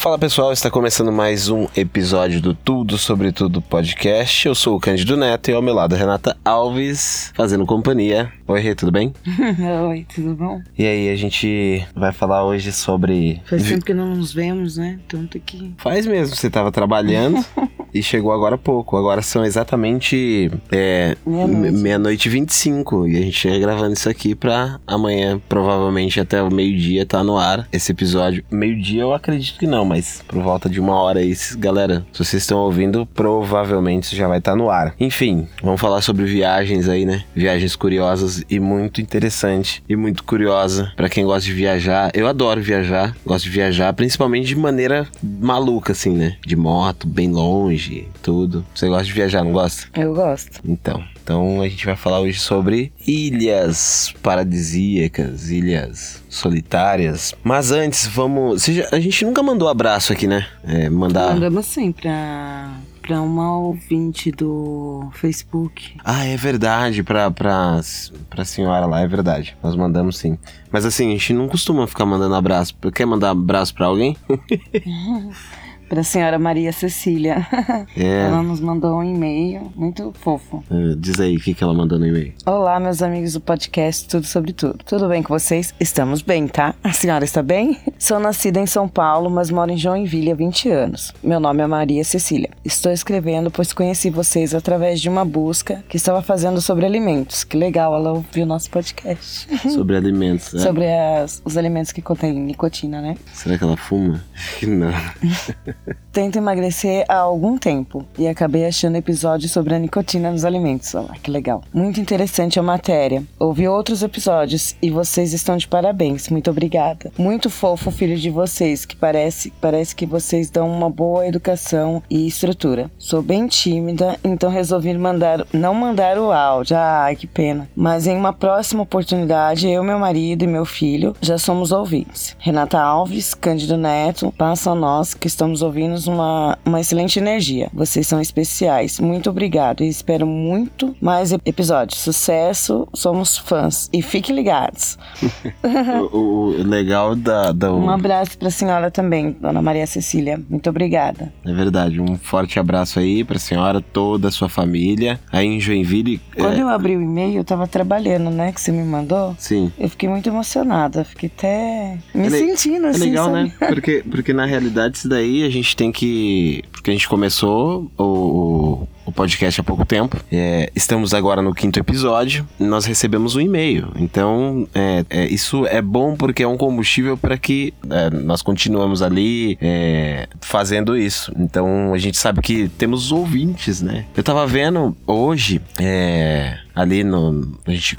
Fala pessoal, está começando mais um episódio do Tudo Sobre Tudo podcast. Eu sou o Cândido Neto e ao meu lado Renata Alves, fazendo companhia. Oi, Rê, tudo bem? Oi, tudo bom? E aí, a gente vai falar hoje sobre. Faz tempo que não nos vemos, né? Tanto que. Faz mesmo, você estava trabalhando e chegou agora há pouco. Agora são exatamente é, Meia-noite. meia-noite e 25 e a gente chega gravando isso aqui pra amanhã, provavelmente até o meio-dia, tá no ar esse episódio. Meio-dia eu acredito que não, mas por volta de uma hora aí, se- galera, se vocês estão ouvindo, provavelmente isso já vai estar no ar. Enfim, vamos falar sobre viagens aí, né? Viagens curiosas e muito interessante e muito curiosa pra quem gosta de viajar. Eu adoro viajar, gosto de viajar, principalmente de maneira maluca, assim, né? De moto, bem longe, tudo. Você gosta de viajar, não gosta? Eu gosto. Então, então a gente vai falar hoje sobre ilhas paradisíacas, ilhas solitárias. Mas antes, vamos. já- a gente nunca mandou abraço aqui, né? É, mandar. Mandamos sim pra, pra uma ouvinte do Facebook. Ah, é verdade, pra, pra, pra senhora lá, é verdade. Nós mandamos sim. Mas assim, a gente não costuma ficar mandando abraço. Quer mandar abraço pra alguém? Pra senhora Maria Cecília. É. Ela nos mandou um e-mail muito fofo. Eh, Diz aí o que, que ela mandou no e-mail. Olá, meus amigos do podcast Tudo Sobre Tudo. Tudo bem com vocês? Estamos bem, tá? A senhora está bem? Sou nascida em São Paulo, mas moro em Joinville há 20 anos. Meu nome é Maria Cecília. Estou escrevendo pois conheci vocês através de uma busca que estava fazendo sobre alimentos. Que legal, ela ouviu nosso podcast. Sobre alimentos. né? Sobre as- os alimentos que contêm nicotina, né? Será que ela fuma? Não. Tento emagrecer há algum tempo e acabei achando episódio sobre a nicotina nos alimentos. Olha lá, que legal. Muito interessante a matéria. Ouvi outros episódios e vocês estão de parabéns. Muito obrigada. Muito fofo filho de vocês, que parece, parece que vocês dão uma boa educação e estrutura. Sou bem tímida, então resolvi mandar, não mandar o áudio. Ai, que pena. Mas em uma próxima oportunidade, eu, meu marido e meu filho já somos ouvintes. Renata Alves, Cândido Neto, passam a nós que estamos ouvindo uma, uma excelente energia. Vocês são especiais. Muito obrigado e espero muito mais ep- episódios. Sucesso, somos fãs. E fiquem ligados. o, o- legal da. da Um abraço pra senhora também, dona Maria Cecília. Muito obrigada. É verdade, um forte abraço aí pra senhora, toda a sua família. Aí em Joinville. Quando é, eu abri o e-mail, eu tava trabalhando, né? Que você me mandou. Sim. Eu fiquei muito emocionada. Fiquei até me É sentindo É assim. legal, sabe? né? Porque, porque na realidade isso daí a gente tem que. Porque a gente começou o, o, o podcast há pouco tempo. É, estamos agora no quinto episódio. Nós recebemos um e-mail. Então, é, é, isso é bom porque é um combustível para que é, nós continuamos ali é, fazendo isso. Então, a gente sabe que temos ouvintes, né? Eu tava vendo hoje. É, ali no. A gente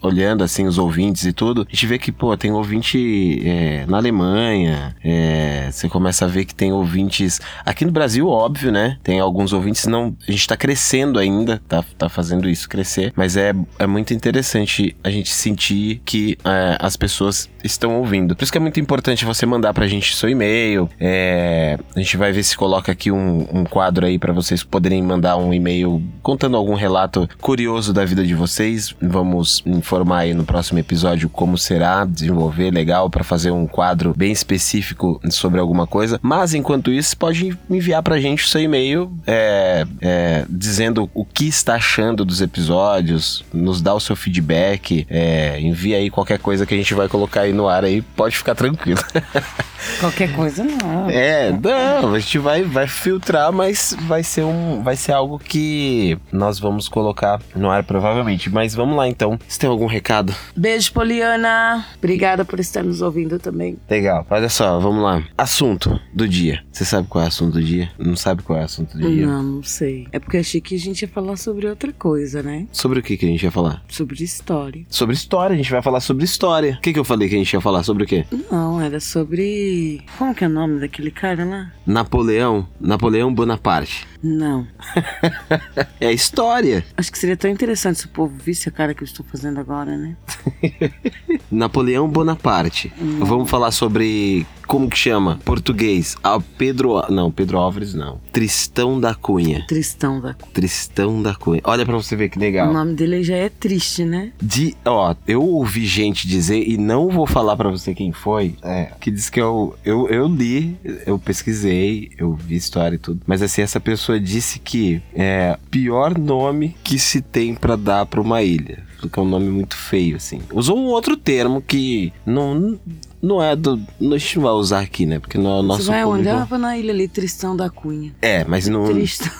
olhando assim os ouvintes e tudo, a gente vê que, pô, tem ouvinte é, na Alemanha, é, você começa a ver que tem ouvintes. Aqui no Brasil, óbvio, né? Tem alguns ouvintes, não. A gente tá crescendo ainda, tá, tá fazendo isso crescer, mas é, é muito interessante a gente sentir que é, as pessoas estão ouvindo. Por isso que é muito importante você mandar pra gente seu e-mail. é, a gente vai ver se coloca aqui um, um quadro aí pra vocês poderem mandar um e-mail contando algum relato curioso da vida de vocês. Vamos informar aí no próximo episódio como será, desenvolver legal pra fazer um quadro bem específico sobre alguma coisa. Mas enquanto isso, pode enviar pra gente o seu e-mail é, é, dizendo o que está achando dos episódios, nos dá o seu feedback, é, envia aí qualquer coisa que a gente vai colocar aí no ar aí, pode ficar tranquilo. Qualquer coisa, não. É, não, a gente vai, vai filtrar, mas vai ser um, vai ser algo que nós vamos colocar no ar provavelmente. Mas vamos lá então. Você tem algum recado? Beijo, Poliana. Obrigada por estar nos ouvindo também. Legal. Olha só, vamos lá. Assunto do dia. Você sabe qual é o assunto do dia? Não sabe qual é o assunto do dia? Não, não sei. É porque achei que a gente ia falar sobre outra coisa, né? Sobre o que, que a gente ia falar? Sobre história. Sobre história, a gente vai falar sobre história. O que, que eu falei que a gente ia falar? Sobre o quê? Não, era sobre. Como que é o nome daquele cara lá? Napoleão. Napoleão Bonaparte. Não. É história. Acho que seria tão interessante se o povo visse a cara que eu estou fazendo agora, né? Napoleão Bonaparte. Vamos falar sobre como que chama? Português. Ah, Pedro. Não, Pedro Álvares não. Tristão da Cunha. Tristão da Cunha. Tristão da Cunha. Olha pra você ver que legal. O nome dele já é triste, né? De, ó, eu ouvi gente dizer, e não vou falar pra você quem foi, é, que diz que eu, eu, eu li, eu pesquisei, eu vi história e tudo. Mas assim, essa pessoa disse que é pior nome que se tem pra dar pra uma ilha. Porque é um nome muito feio, assim. Usou um outro termo que não, não é do. A gente não vai usar aqui, né? Porque não é o nosso Você vai público. onde? Vou na ilha ali, Tristão da Cunha. É, mas não. Tristão.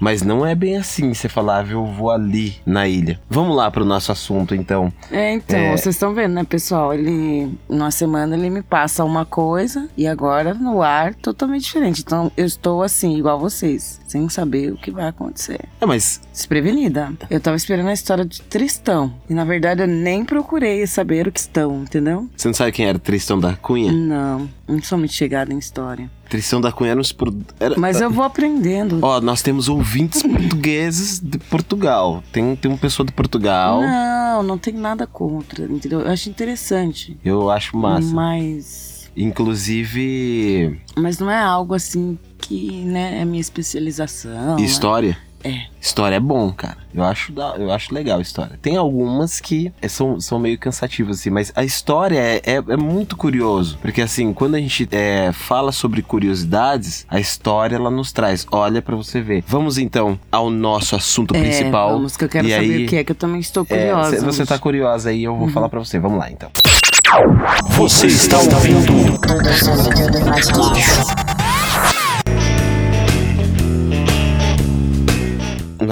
Mas não é bem assim você falar, "Ah, eu vou ali na ilha. Vamos lá pro nosso assunto, então. É, então, É. vocês estão vendo, né, pessoal? Ele, numa semana, ele me passa uma coisa e agora no ar totalmente diferente. Então, eu estou assim, igual vocês, sem saber o que vai acontecer. É, mas Desprevenida. Eu tava esperando a história de Tristão. E na verdade eu nem procurei saber o que estão, entendeu? você não sabe quem era Tristão da Cunha? Não, não sou muito chegada em história. Tristão da Cunha era espro- Era, Mas eu vou aprendendo. Ó, nós temos ouvintes portugueses de Portugal. Tem, tem uma pessoa de Portugal. Não, não tem nada contra, entendeu? Eu acho interessante. Eu acho massa. Mas. Inclusive, Mas não é algo assim que, né, é minha especialização. né? História. É. História é bom, cara. Eu acho, da, eu acho legal a história. Tem algumas que é- são, são meio cansativas, assim, mas a história é, é, é muito curioso. Porque, assim, quando a gente é, fala sobre curiosidades, a história ela nos traz. Olha pra você ver. Vamos então ao nosso assunto É, principal. vamos, que eu quero E saber aí, o que é, que eu também estou É, curiosa. cê- você tá curiosa aí, eu vou Uhum. falar pra você. Vamos lá, então. Você está ouvindo?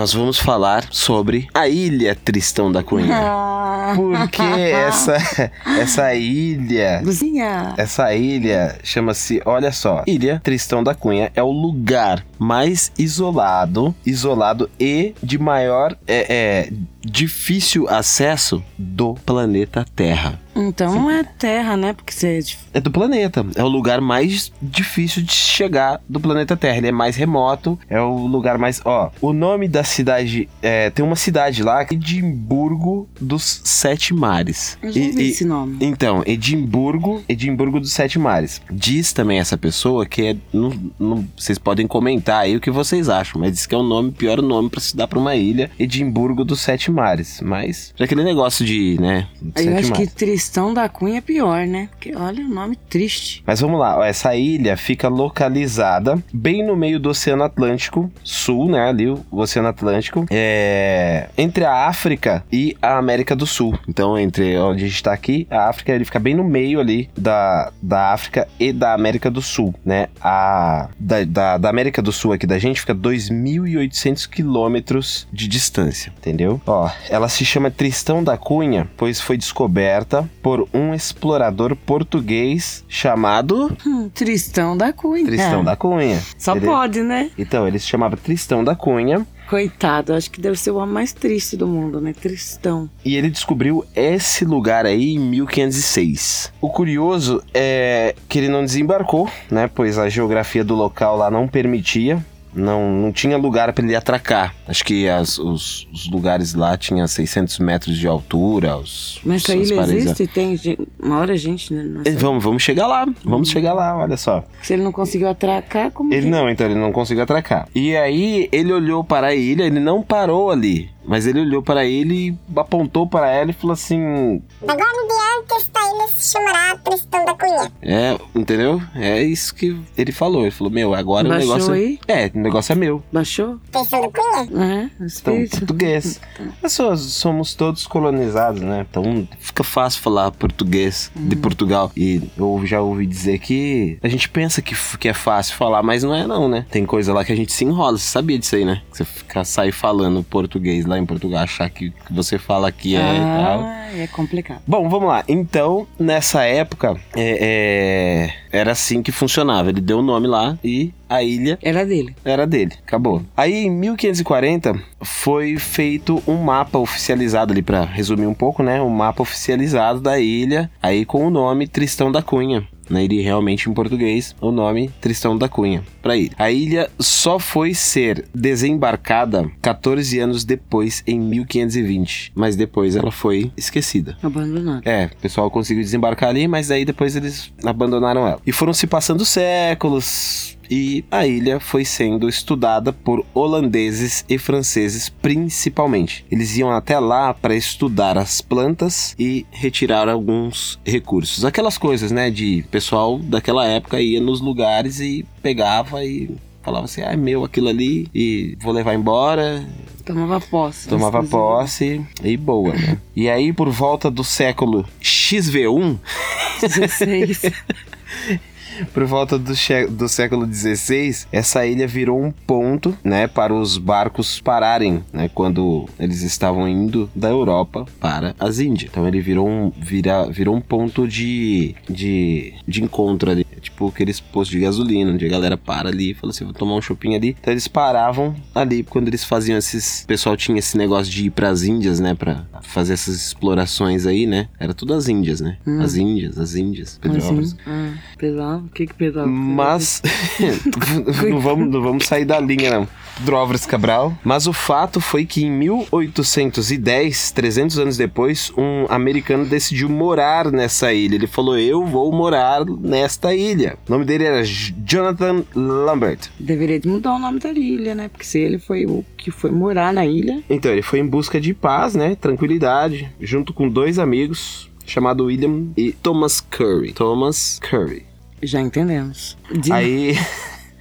Nós vamos falar sobre a Ilha Tristão da Cunha. Ah. Porque essa, essa ilha Luzinha. Essa ilha chama-se, olha só, Ilha Tristão da Cunha é o lugar mais isolado, isolado e de maior é, é, difícil acesso do planeta Terra. Então não é terra, né? Porque você é de É do planeta. É o lugar mais difícil de chegar do planeta Terra. Ele é mais remoto. É o lugar mais. Ó, o nome da cidade. É, tem uma cidade lá, Edimburgo dos Sete Mares. Eu já E- esse nome. então, Edimburgo, Edimburgo dos Sete Mares. Diz também essa pessoa que é. não- não- vocês podem comentar aí o que vocês acham, mas diz que é o nome, pior nome pra se dar pra uma ilha, Edimburgo dos Sete Mares. Mas, já aquele negócio de, né? Eu Sete acho Mares. que Tristão da Cunha é pior, né? Porque olha o nome triste. Mas vamos lá, essa ilha fica localizada bem no meio do Oceano Atlântico Sul, né? Ali o Oceano Atlântico, é entre a África e a América do Sul. Então, entre onde a gente tá aqui, a África, ele fica bem no meio ali da, da África e da América do Sul, né? A da, da, da América do Sul aqui da gente fica 2.800 quilômetros de distância, entendeu? Ó, ela se chama Tristão da Cunha, pois foi descoberta por um explorador português chamado Hum, Tristão da Cunha. Tristão da Cunha. Só Ele- pode, né? Então, ele se chamava Tristão da Cunha Coitado, acho que deve ser o homem mais triste do mundo, né? Tristão. e ele descobriu esse lugar aí em 1506. O curioso é que ele não desembarcou, né? Pois a geografia do local lá não permitia. Não, não tinha lugar para ele atracar. Acho que as- os, os lugares lá tinham 600 metros de altura. Os, Mas as ilha existe? Tem gente, uma hora gente, né? Nossa. Eh, Vamos, vamos chegar lá. Vamos chegar lá, olha só. Se ele não conseguiu atracar, como Ele que- não, então ele não conseguiu atracar. E aí ele olhou para a ilha, ele não parou ali, mas ele olhou para ele e apontou para ela e falou assim: Agora esta ilha se chamará Tristão da Cunha. "É, entendeu? É isso que ele falou. Ele falou: "Meu, agora Baixou o negócio aí? é, o negócio é meu". Baixou? Tristão da Cunha? É, Então, português. Nós so- somos todos colonizados, né? Então fica fácil falar português de Portugal. E eu já ouvi dizer que a gente pensa que, que é fácil falar, mas não é não, né? Tem coisa lá que a gente se enrola. Você sabia disso aí, né? Que você fica, sai falando português lá em Portugal, achar que que você fala aqui é e tal. Ah, é complicado. Bom, vamos lá. Então, nessa época, é, é, era assim que funcionava. Ele deu o nome lá e a ilha Era dele. era dele, acabou. Aí em 1540 foi feito um mapa oficializado ali pra resumir um pouco, né? Um mapa oficializado da ilha, aí com o nome Tristão da Cunha. né? E realmente em português o nome Tristão da Cunha para ilha. A ilha só foi ser desembarcada 14 anos depois, em 1520, mas depois ela foi esquecida. Abandonado. É, o pessoal conseguiu desembarcar ali, mas aí depois eles abandonaram ela. E foram se passando séculos, e a ilha foi sendo estudada por holandeses e franceses principalmente. Eles iam até lá para estudar as plantas e retirar alguns recursos. Aquelas coisas, né, de pessoal daquela época ia nos lugares e pegava e falava assim: "Ah, é meu aquilo ali e vou levar embora". Tomava posse. Tomava das posse e boa, né? E aí, por volta do século XV1, coisas. 16. Por volta do, do século XVI, essa ilha virou um ponto, né, para os barcos pararem, né, quando eles estavam indo da Europa para as Índias. Então ele virou um, vira, virou um ponto de, de, de encontro ali, tipo aqueles postos de gasolina, onde a galera para ali e fala assim, vou tomar um shopping ali. Então eles paravam ali quando eles faziam esses, o pessoal tinha esse negócio de ir para as Índias, né, para fazer essas explorações aí, né? Era tudo as Índias, né? As Índias, as Índias, Petrópolis. Assim. Ah, Pedro, o que que Pedro? Mas não, vamos, não vamos sair da linha, não. Drovres Cabral. Mas o fato foi que em 1810, 300 anos depois, um americano decidiu morar nessa ilha. Ele falou: Eu vou morar nesta ilha. O nome dele era Jonathan Lambert. Deveria de mudar o nome da ilha, né? Porque se ele foi o que foi morar na ilha, Então, ele foi em busca de paz, né? Tranquilidade, junto com dois amigos, chamado William e Thomas Curry. Thomas Curry. Já entendemos. De- Aí.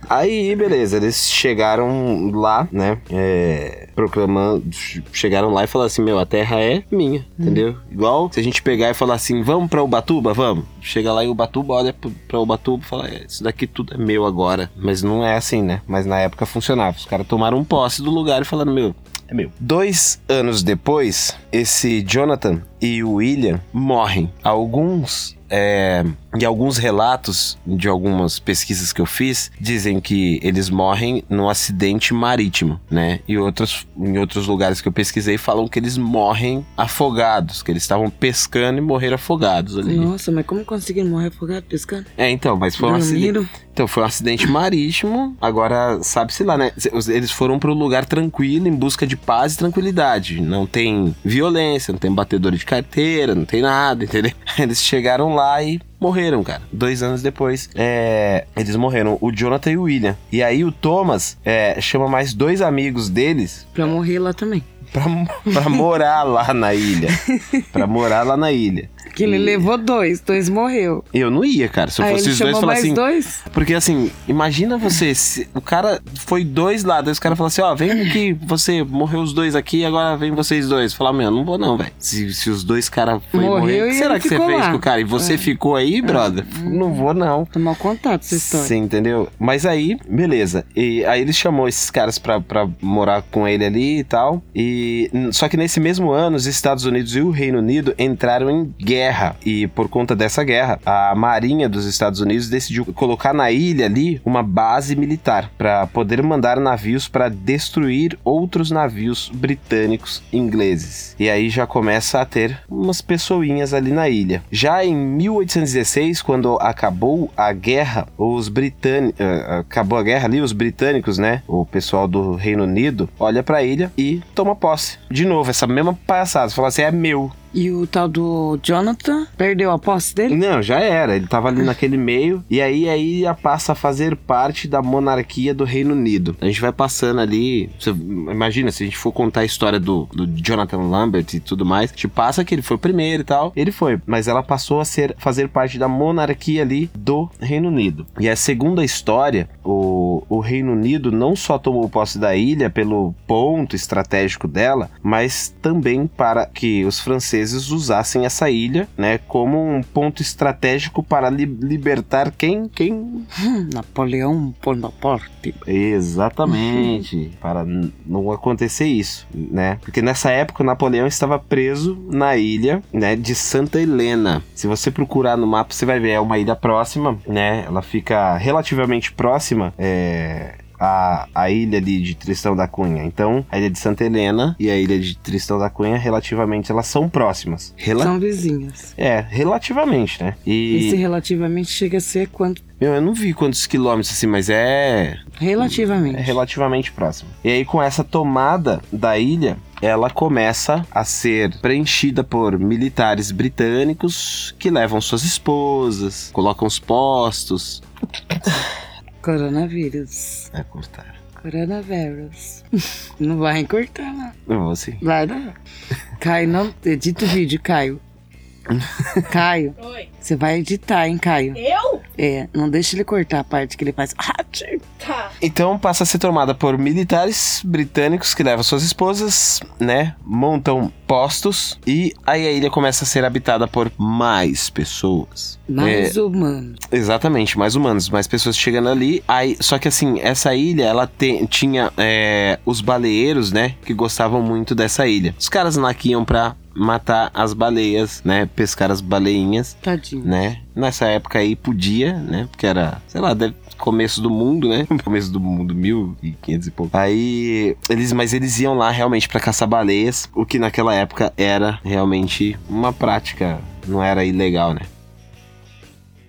Aí, beleza, eles chegaram lá, né? É, proclamando. Chegaram lá e falaram assim: Meu, a terra é minha, entendeu? Igual se a gente pegar e falar assim: Vamos pra Ubatuba? Vamos. Chega lá em Ubatuba, olha pra Ubatuba e fala: é, Isso daqui tudo é meu agora. Mas não é assim, né? Mas na época funcionava. Os caras tomaram posse do lugar e falaram: Meu, é meu. Dois anos depois, esse Jonathan e o William morrem. Alguns. É, e alguns relatos de algumas pesquisas que eu fiz dizem que eles morrem num acidente marítimo, né? E outros, em outros lugares que eu pesquisei falam que eles morrem afogados, que eles estavam pescando e morreram afogados ali. Nossa, mas como conseguiram morrer afogado pescando? É, então, mas foi um acidente. Então, foi um acidente marítimo. Agora, sabe-se lá, né? Eles foram para um lugar tranquilo, em busca de paz e tranquilidade. Não tem violência, não tem batedor de carteira, não tem nada, entendeu? Eles chegaram lá e morreram, cara. Dois anos depois, é, eles morreram. O Jonathan e o William. E aí o Thomas é, chama mais dois amigos deles Pra morrer lá também. pra, pra morar lá na ilha. Pra morar lá na ilha. Que ele E- levou dois, dois morreu. Eu não ia, cara. Se eu fosse ele os dois, falar assim. dois? Porque assim, imagina você, o cara foi dois lá, daí os caras falaram assim, ó, vem aqui, você morreu os dois aqui, agora vem vocês dois. Falar, meu, não vou não, velho. Se, se os dois caras Morreu morrer, o que será que você fez lá. com o cara? E você ficou aí, brother? Não vou não. Mau contato essa história. Você entendeu? Mas aí, beleza. E aí ele chamou esses caras pra, pra morar com ele ali e tal. E só que nesse mesmo ano, os Estados Unidos e o Reino Unido entraram em guerra. E por conta dessa guerra, a Marinha dos Estados Unidos decidiu colocar na ilha ali uma base militar para poder mandar navios para destruir outros navios britânicos ingleses. E aí já começa a ter umas pessoinhas ali na ilha. Já em 1816, quando acabou a guerra, os britânicos acabou a guerra ali, os britânicos, né, o pessoal do Reino Unido, olha para a ilha e toma posse. De novo, essa mesma palhaçada, fala assim, é meu. E o tal do Jonathan perdeu a posse dele? Não, já era. Ele tava ali naquele meio. E aí a ilha passa a fazer parte da monarquia do Reino Unido. A gente vai passando ali. Você imagina, se a gente for contar a história do, do Jonathan Lambert e tudo mais, gente passa que ele foi o primeiro e tal. Ele foi. Mas ela passou a ser fazer parte da monarquia ali do Reino Unido. E a segunda história, o, o Reino Unido não só tomou posse da ilha pelo ponto estratégico dela, mas também para que os franceses usassem essa ilha, né, como um ponto estratégico para li- libertar quem, quem Napoleão Bonaparte. Exatamente, para não acontecer isso, né? Porque nessa época Napoleão estava preso na ilha, né, de Santa Helena. Se você procurar no mapa, você vai ver, é uma ilha próxima, né? Ela fica relativamente próxima, é, a, a ilha ali de Tristão da Cunha. Então, a ilha de Santa Helena e a ilha de Tristão da Cunha, relativamente, elas são próximas. Rela São vizinhas. É, relativamente, né? E. Esse relativamente chega a ser quanto? Meu, eu não vi quantos quilômetros assim, mas é Relativamente. é relativamente próximo. E aí, com essa tomada da ilha, ela começa a ser preenchida por militares britânicos que levam suas esposas, colocam os postos. Coronavírus. É, cortar. Coronavírus. Não vai encurtar, não. Eu vou assim. Vai não. Caio, não. Edita o vídeo, Caio. Caio, Oi. Você vai editar, hein, Caio? Eu? É, não deixa ele cortar a parte que ele faz. Tá. Então passa a ser tomada por militares britânicos que levam suas esposas, né? Montam postos e aí a ilha começa a ser habitada por mais pessoas. Mais humano. Exatamente, mais humanos, mais pessoas chegando ali. Aí, só que assim, essa ilha, ela te- tinha é, os baleeiros, né? Que gostavam muito dessa ilha. Os caras lá que iam pra matar as baleias, né? Pescar as baleinhas, Tadinho. Né? Nessa época aí podia, né? Porque era, sei lá, começo do mundo, né? Começo do mundo, 1500 e pouco. Aí, eles, mas eles iam lá realmente pra caçar baleias, o que naquela época era realmente uma prática, não era ilegal, né?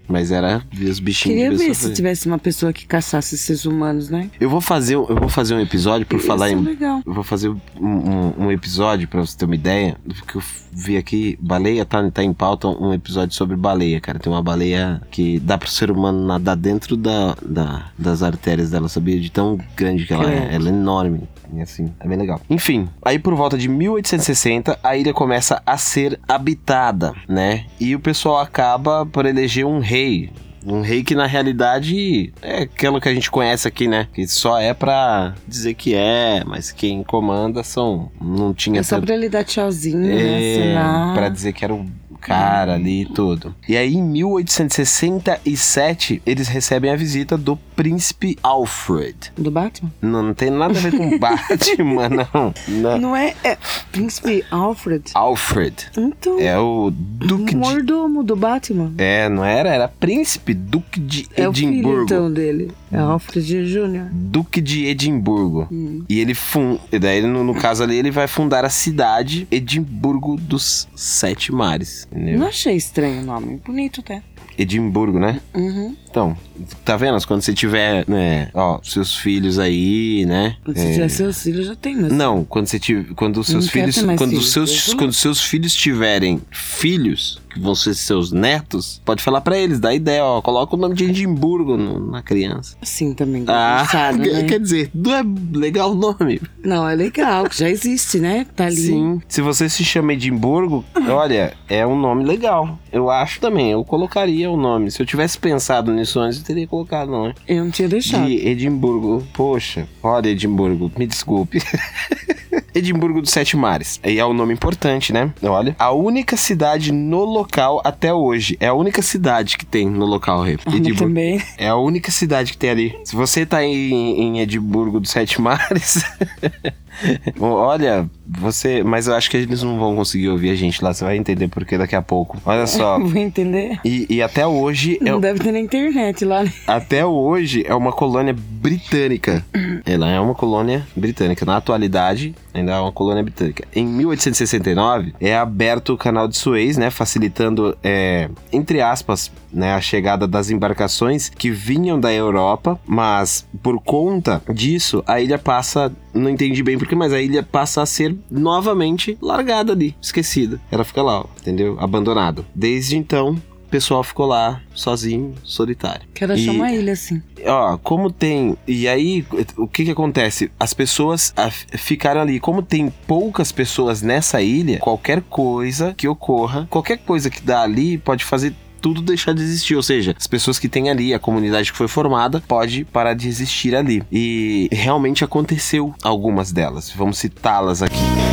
Mas era ver os bichinhos Queria ver se tivesse uma pessoa que caçasse esses humanos, né? Eu vou fazer, eu vou fazer um episódio por Isso falar é em legal. eu vou fazer um, um- um episódio pra você ter uma ideia do que eu vi aqui. Baleia tá, tá em pauta um episódio sobre baleia, cara. Tem uma baleia que dá pro ser humano nadar dentro da, da- das artérias dela, sabia? De tão grande que ela é. Credo. Ela é enorme. Assim, é bem legal. Enfim, aí por volta de 1860, a ilha começa a ser habitada, né? E o pessoal acaba por eleger um rei. Um rei que na realidade é aquilo que a gente conhece aqui, né? Que só é pra dizer que é, mas quem comanda são. Não tinha É só tanto- pra ele dar tchauzinho, né? é, Assinar. pra dizer que era o cara ali e tudo. E aí, em 1867, eles recebem a visita do príncipe Alfred. Do Batman? Não, não tem nada a ver com Batman, não. não. Não é, é Príncipe Alfred? Alfred. Então, É o Duque o de. mordomo do Batman. É, não era? Era Príncipe Duque de É o filho, Edimburgo. então, dele. É Alfred Jr. Duque de Edimburgo. E ele fun... e daí no, no caso ali ele vai fundar a cidade Edimburgo dos Sete Mares. Entendeu? Não achei estranho o nome. Bonito até. Edimburgo, né? Uhum. Então, tá vendo? Quando você tiver, né, ó, seus filhos aí, né? Quando você é, tiver seus filhos, já tem, mas... Não, quando você tiver, quando os seus filhos, quando os filhos, seus, quando seus filhos tiverem filhos, vão ser seus netos, pode falar pra eles, dá ideia, ó, coloca o nome de Edimburgo no- na criança. Assim também. Ah, né? quer dizer, não é legal o nome? Não, é legal, já existe, né? Tá ali. Sim. Se você se chama Edimburgo, olha, é um nome legal. Eu acho também, eu colocaria o nome. Se eu tivesse pensado nisso antes, eu teria colocado, não é? Eu não tinha deixado. De Edimburgo. Poxa, olha Edimburgo, me desculpe. Edimburgo dos Sete Mares. E é um nome importante, né? Olha. A única cidade no local até hoje. É a única cidade que tem no local, Rê. Ah, mas também. É a única cidade que tem ali. Se você tá em, em Edimburgo dos Sete Mares. Olha, você. Mas eu acho que eles não vão conseguir ouvir a gente lá. Você vai entender porque daqui a pouco. Olha só. Vou entender. E, e até hoje. é- Não deve ter na internet lá, né? até hoje é uma colônia britânica. Ela é uma colônia britânica. Na atualidade, ainda é uma colônia britânica. Em 1869, é aberto o canal de Suez, né? Facilitando, é, entre aspas, né, a chegada das embarcações que vinham da Europa. Mas, por conta disso, a ilha passa... Não entendi bem porquê, mas a ilha passa a ser novamente largada ali, esquecida. Ela fica lá, ó, entendeu? Abandonada. Desde então... O pessoal ficou lá, sozinho, solitário. Quero achar E- uma ilha assim. Ó, como tem. E aí, o que que acontece? As pessoas ficaram ali. Como tem poucas pessoas nessa ilha, qualquer coisa que ocorra, qualquer coisa que dá ali pode fazer. Tudo deixar de existir, ou seja, as pessoas que têm ali, a comunidade que foi formada, pode parar de existir ali. E realmente aconteceu algumas delas. Vamos citá-las aqui.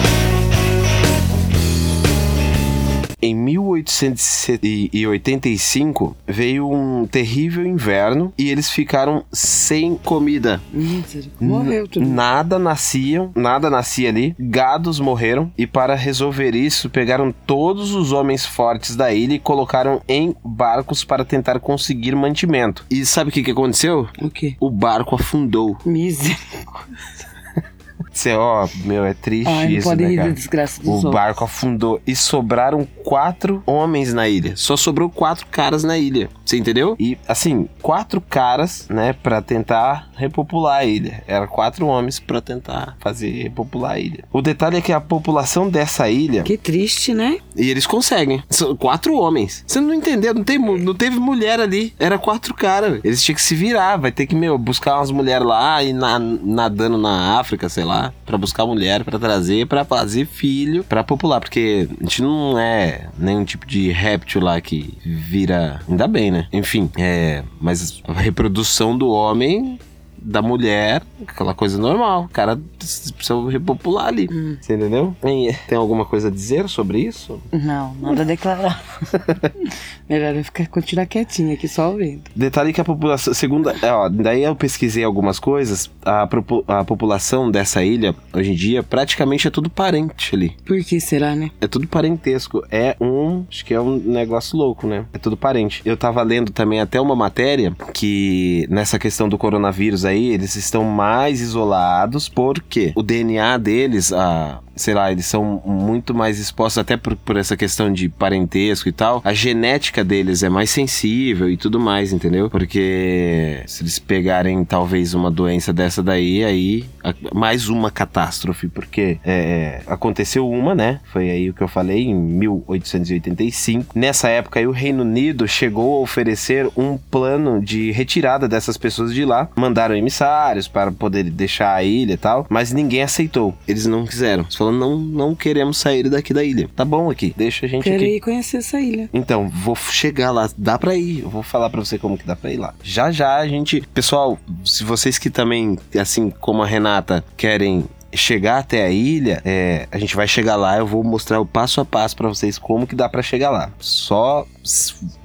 Em 1885 veio um terrível inverno e eles ficaram sem comida. Morreu tudo. Nada nasciam, nada nascia ali. Gados morreram e para resolver isso pegaram todos os homens fortes da ilha e colocaram em barcos para tentar conseguir mantimento. E sabe o que, que aconteceu? O quê? O barco afundou. Misericórdia. Você, ó, meu, é triste Ai, isso, pode né, cara? desgraça dos O outros. barco afundou e sobraram quatro homens na ilha. Só sobrou quatro caras na ilha. Você entendeu? E, assim, quatro caras, né, pra tentar repopular a ilha. Era quatro homens pra tentar fazer repopular a ilha. O detalhe é que a população dessa ilha. Que triste, né? E eles conseguem. São quatro homens. Você não entendeu? Não, tem, não teve mulher ali. Era quatro caras. Eles tinham que se virar. Vai ter que, meu, buscar umas mulheres lá e na- nadando na África, sei lá. Pra buscar mulher, pra trazer, pra fazer filho, pra popular. Porque a gente não é nenhum tipo de réptil lá que vira. Ainda bem, né? Enfim, é. Mas a reprodução do homem. Da mulher, aquela coisa normal. O cara precisa repopular ali. Você entendeu? Tem, tem alguma coisa a dizer sobre isso? Não, nada a declarar. Melhor eu ficar, continuar quietinha aqui, só ouvindo. Detalhe que a população, segundo, é, ó, daí eu pesquisei algumas coisas, a, a população dessa ilha, hoje em dia, praticamente é tudo parente ali. Por que será, né? É tudo parentesco. É um, acho que é um negócio louco, né? É tudo parente. Eu tava lendo também até uma matéria que nessa questão do coronavírus aí, eles estão mais isolados porque o DNA deles, a sei lá, eles são muito mais expostos até por, por essa questão de parentesco e tal. A genética deles é mais sensível e tudo mais, entendeu? Porque se eles pegarem talvez uma doença dessa daí, aí mais uma catástrofe, porque é, aconteceu uma, né? Foi aí o que eu falei em 1885. Nessa época aí o Reino Unido chegou a oferecer um plano de retirada dessas pessoas de lá. Mandaram emissários para poder deixar a ilha e tal, mas ninguém aceitou. Eles não quiseram. Eles falaram, não, não queremos sair daqui da ilha. Tá bom aqui, deixa a gente Quero aqui. ir conhecer essa ilha. Então, vou chegar lá, dá pra ir. Eu vou falar pra você como que dá pra ir lá. Já já a gente, pessoal, se vocês que também, assim como a Renata, querem chegar até a ilha, é, a gente vai chegar lá, eu vou mostrar o passo a passo pra vocês como que dá pra chegar lá. Só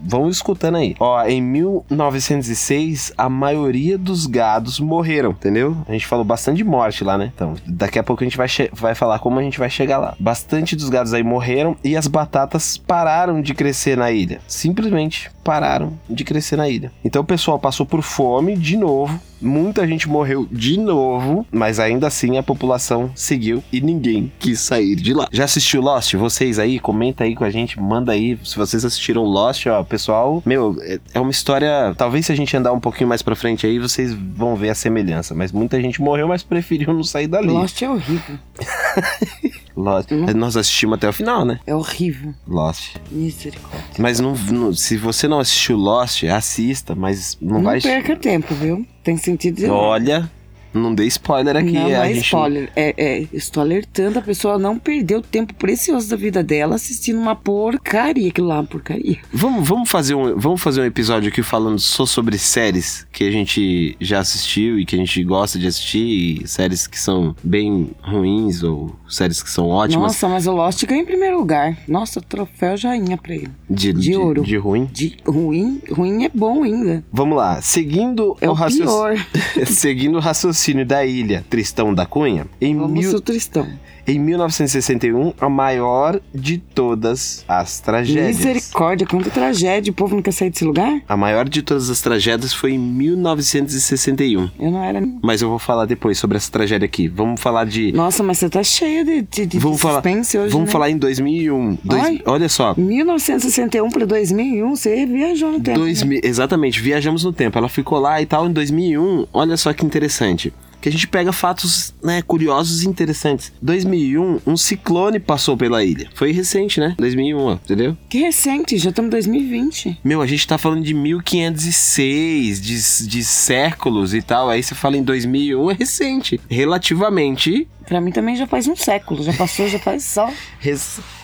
vão escutando aí. Ó, em 1906, a maioria dos gados morreram, entendeu? A gente falou bastante de morte lá, né? Então, daqui a pouco a gente vai, vai falar como a gente vai chegar lá. Bastante dos gados aí morreram e as batatas pararam de crescer na ilha. Simplesmente pararam de crescer na ilha. Então o pessoal passou por fome de novo. Muita gente morreu de novo, mas ainda assim a população seguiu e ninguém quis sair de lá. Já assistiu Lost? Vocês aí, comenta aí com a gente, manda aí se vocês assistiram Lost, ó, pessoal. Meu, é- é uma história. Talvez se a gente andar um pouquinho mais pra frente aí, vocês vão ver a semelhança. Mas muita gente morreu, mas preferiu não sair dali. Lost é horrível. Lost. Nós assistimos até o final, né? É horrível. Lost. Misericórdia. Mas não, não- se você não assistiu Lost, assista, mas não, Não, vai. perca tempo, viu? Tem sentido. Olha, não dê spoiler aqui. não, não é gente spoiler. É, é, estou alertando a pessoa não perder o tempo precioso da vida dela assistindo uma porcaria. Aquilo lá é uma porcaria. Vamos, vamos, fazer um, vamos fazer um episódio aqui falando só sobre séries que a gente já assistiu e que a gente gosta de assistir, séries que são bem ruins ou séries que são ótimas. Nossa, mas o Lost ganha em primeiro lugar. Nossa, troféu joinha pra ele. de, de ouro. De ruim. De ruim, ruim é bom ainda. Vamos lá, seguindo É o raciocínio. pior. seguindo o raciocínio da ilha Tristão da Cunha, em, Vamos mil, Tristão. Em 1961, a maior de todas as tragédias. Misericórdia, quanta tragédia. O povo não quer sair desse lugar? A maior de todas as tragédias foi em 1961. Eu não era. Mas eu vou falar depois sobre essa tragédia aqui. Vamos falar de. Nossa, mas você tá cheia de, de, de vamos falar, suspense hoje. vamos né? falar em 2001. Dois- Ai. olha só. 1961 para 2001, você viajou no tempo. Dois né? exatamente, viajamos no tempo. Ela ficou lá e tal em 2001. Olha só que interessante. Que a gente pega fatos né, curiosos e interessantes. 2001, um ciclone passou pela ilha. Foi recente, né? 2001, ó, entendeu? Que recente, já estamos em 2020. Meu, a gente tá falando de 1506, de, de séculos e tal. Aí você fala em 2001, é recente. Relativamente Pra mim também já faz um século, já passou, já faz só. Rec-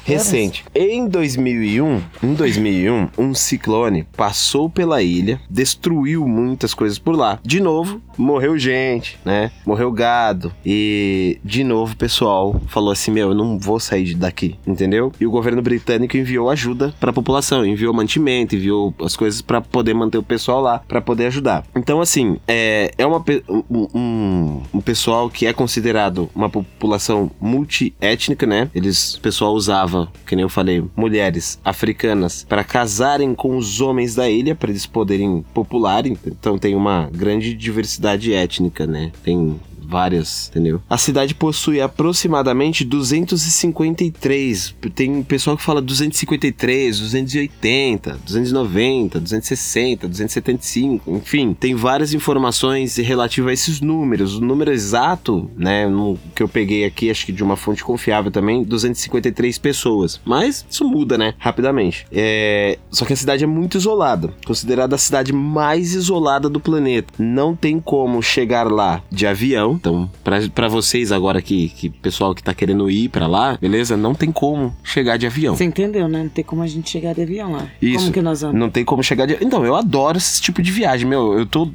recente. Em 2001, em 2001, um ciclone passou pela ilha, destruiu muitas coisas por lá. De novo, morreu gente, né? Morreu gado. E de novo o pessoal falou assim: "Meu, eu não vou sair daqui", entendeu? E o governo britânico enviou ajuda pra população, enviou mantimento, enviou as coisas pra poder manter o pessoal lá, pra poder ajudar. Então assim, é, é uma um, um, um pessoal que é considerado uma população multiétnica, né? Eles, o pessoal usava, que nem eu falei, mulheres africanas para casarem com os homens da ilha para eles poderem popularem. Então tem uma grande diversidade étnica, né? Tem várias, entendeu? A cidade possui aproximadamente 253. Tem pessoal que fala 253, 280, 290, 260, 275, enfim, tem várias informações relativas a esses números. O número exato, né, no- que eu peguei aqui, acho que de uma fonte confiável também, 253 pessoas. Mas isso muda, né, rapidamente. É, só que a cidade é muito isolada, considerada a cidade mais isolada do planeta. Não tem como chegar lá de avião. Então, pra- pra vocês agora que, que pessoal que tá querendo ir pra lá, beleza? Não tem como chegar de avião. Você entendeu, né? Não tem como a gente chegar de avião lá. Isso. Como que nós vamos? Não tem como chegar de. Então, eu adoro esse tipo de viagem, meu. Eu tô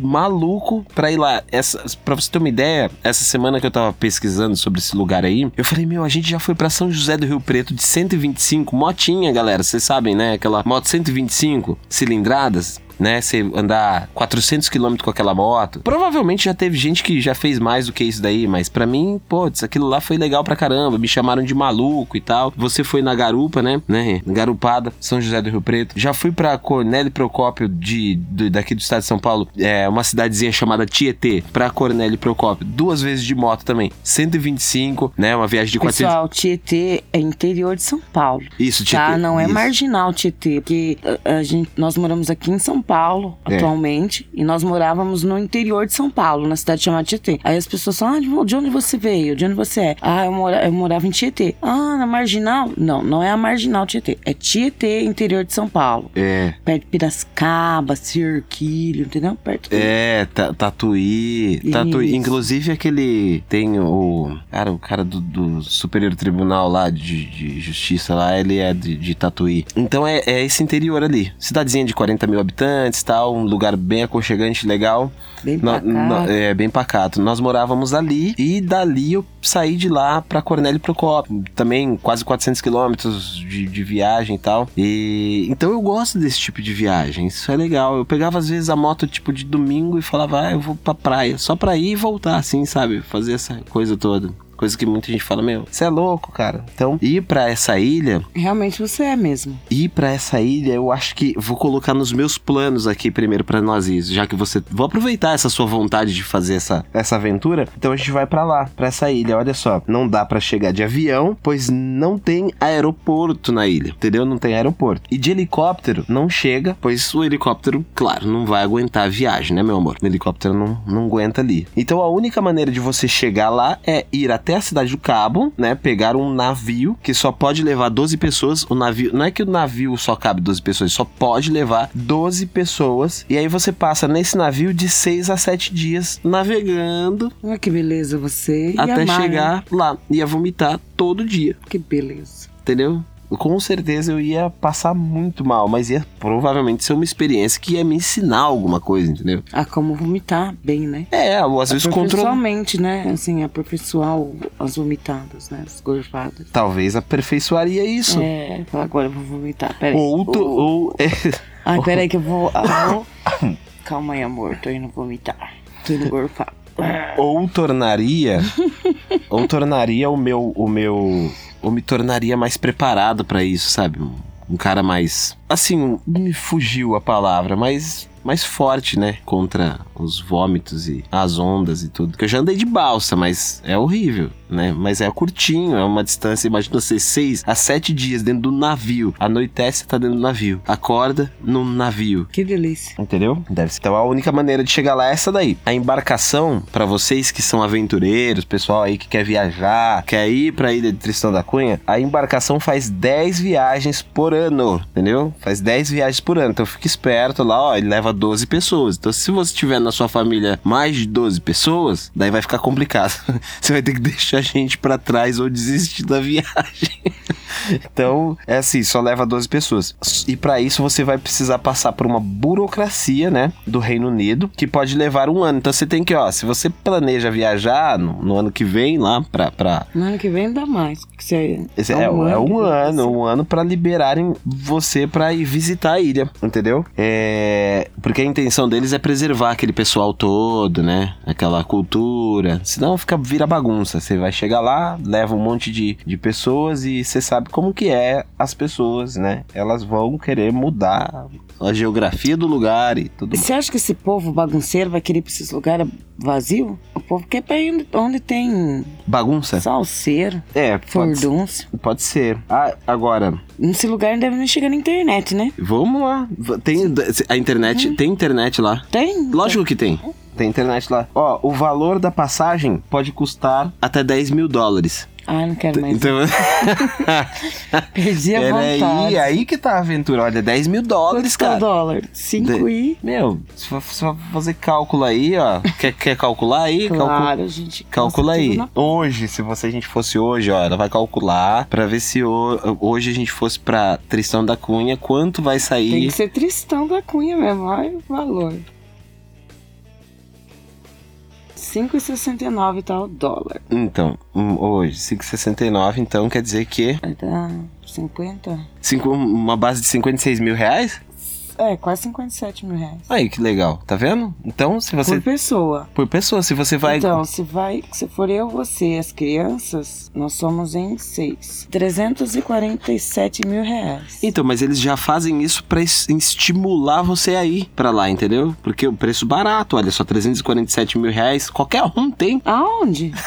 maluco pra ir lá. Essa, pra você ter uma ideia, essa semana que eu tava pesquisando sobre esse lugar aí, eu falei, meu, a gente já foi pra São José do Rio Preto de 125, motinha, galera. Vocês sabem, né? Aquela moto 125 cilindradas. Né, você andar 400 km com aquela moto. Provavelmente já teve gente que já fez mais do que isso daí, mas pra mim, pô, aquilo lá foi legal pra caramba. Me chamaram de maluco e tal. Você foi na garupa, né? né? Garupada, São José do Rio Preto. Já fui pra Cornélio Procópio de, do- daqui do estado de São Paulo, é uma cidadezinha chamada Tietê, pra Cornélio Procópio, duas vezes de moto também. 125, né? Uma viagem de 400. Pessoal, Tietê é interior de São Paulo. Isso, Tietê. Tá, não é isso. marginal Tietê, porque a, a gente, nós moramos aqui em São Paulo É. atualmente e nós morávamos no interior de São Paulo, na cidade chamada Tietê. Aí as pessoas falam, ah, de- de onde você veio? De onde você é? Ah, eu, mora, eu morava em Tietê. Ah, na marginal? Não, não é a marginal Tietê, é Tietê, interior de São Paulo. É. Perto de Piracicaba, Cirquilho, entendeu? Perto É, ta- Tatuí. Tatuí. Inclusive aquele. Tem o. Cara, o cara do, do Superior Tribunal lá de, de Justiça lá, ele é de, de Tatuí. Então é, é esse interior ali. Cidadezinha de 40 mil habitantes tal. Um lugar bem aconchegante, legal. bem pacato. é bem pacato. Nós morávamos ali e dali eu saí de lá pra Cornélio Procópio. Também quase 400 quilômetros de, de viagem e tal. E então eu gosto desse tipo de viagem. Isso é legal. Eu pegava às vezes a moto tipo de domingo e falava, ah, eu vou pra praia. Só pra ir e voltar, assim, sabe? Fazer essa coisa toda. Coisa que muita gente fala, meu, você é louco, cara. Então, ir pra essa ilha Realmente você é mesmo. ir pra essa ilha, eu acho que vou colocar nos meus planos aqui primeiro pra nós ir, já que você vou aproveitar essa sua vontade de fazer essa, essa aventura, então a gente vai pra lá, pra essa ilha. Olha só, não dá pra chegar de avião, pois não tem aeroporto na ilha, entendeu? Não tem aeroporto. E de helicóptero não chega, pois o helicóptero, claro, não vai aguentar a viagem, né, meu amor? O helicóptero não, não aguenta ali. Então a única maneira de você chegar lá é ir até a cidade do Cabo, né? Pegar um navio que só pode levar 12 pessoas. O navio, não é que o navio só cabe 12 pessoas, só pode levar 12 pessoas. E aí você passa nesse navio de 6 a 7 dias navegando Olha que beleza você. até amar, né? chegar lá. Ia vomitar todo dia, Que beleza. entendeu? Com certeza eu ia passar muito mal, mas ia provavelmente ser uma experiência que ia me ensinar alguma coisa, entendeu? Ah, como vomitar bem, né? É, ou às vezes controlar. Né? Assim, aperfeiçoar as vomitadas, né? As gorfadas. Talvez aperfeiçoaria isso. É, agora eu vou vomitar. Peraí. Ou, tu- ou é, Ai, peraí que eu vou... ah, vou- Calma aí, amor. Tô indo vomitar. Tô indo gorfar. ou tornaria ou tornaria o meu o meu ou me tornaria mais preparado pra isso, sabe? Um cara mais assim, me fugiu a palavra, mas mais forte, né, contra os vômitos e as ondas e tudo. Que eu já andei de balsa, mas é horrível, né? Mas é curtinho, é uma distância, imagina você, seis a sete dias dentro do navio. Anoitece, tá dentro do navio. Acorda num navio. Que delícia. Entendeu? Deve ser. Então a única maneira de chegar lá é essa daí. A embarcação, pra vocês que são aventureiros, pessoal aí que quer viajar, quer ir pra ilha de Tristão da Cunha, a embarcação faz 10 viagens por ano, entendeu? Faz 10 viagens por ano. Então fica esperto lá, ó, ele leva leva 12 pessoas. Então, se você tiver na sua família mais de 12 pessoas, daí vai ficar complicado. Você vai ter que deixar a gente pra trás ou desistir da viagem. Então, é assim, só leva 12 pessoas. E pra isso você vai precisar passar por uma burocracia, né, do Reino Unido, que pode levar um ano. Então você tem que, ó, se você planeja viajar no, no ano que vem lá pra, pra No ano que vem dá mais. você- esse é, é um, que ano, você- um ano pra liberarem você pra ir visitar a ilha, entendeu? É, porque a intenção deles é preservar aquele pessoal todo, né? Aquela cultura. Senão fica vira bagunça. Você vai chegar lá, leva um monte de, de pessoas e você sabe como que é as pessoas, né? Elas vão querer mudar a geografia do lugar e tudo. Você acha que esse povo bagunceiro vai querer ir pra esses lugares vazios? O povo quer pra ir onde, onde tem Bagunça? salseiro, É, pode, furdúncio. pode ser. Ah, agora, Nesse lugar não deve nem chegar na internet, né? vamos lá. Tem a internet, tem internet lá. Tem? Lógico que tem. Tem internet lá. Ó, o valor da passagem pode custar até 10 mil dólares. Ah, não quero mais. Então. Perdi a Peraí, vontade. aí que tá a aventura. Olha, 10 mil dólares, Quanto o cara. dólar? Cinco De- e... Meu, se for, fazer cálculo aí, ó. quer, quer calcular aí? Claro, gente. Calcula aí. na- Hoje, se você a gente fosse hoje, ó, ela vai calcular pra ver se ho- hoje a gente fosse pra Tristão da Cunha, quanto vai Tem sair. que ser Tristão da Cunha mesmo. Olha o valor. 5,69 tá o dólar. Então, hum, hoje, 5,69, então quer dizer que Vai dar 50? cinco, uma base de 56 mil reais? É, quase 57 mil reais. Aí, que legal, tá vendo? Então, se você. Por pessoa. Por pessoa, se você vai. Então, se vai, se for eu, você e as crianças, nós somos em seis. 347 mil reais. Então, mas eles já fazem isso pra es- estimular você a ir pra lá, entendeu? Porque o preço barato, olha só, 347 mil reais, qualquer um tem. Aonde?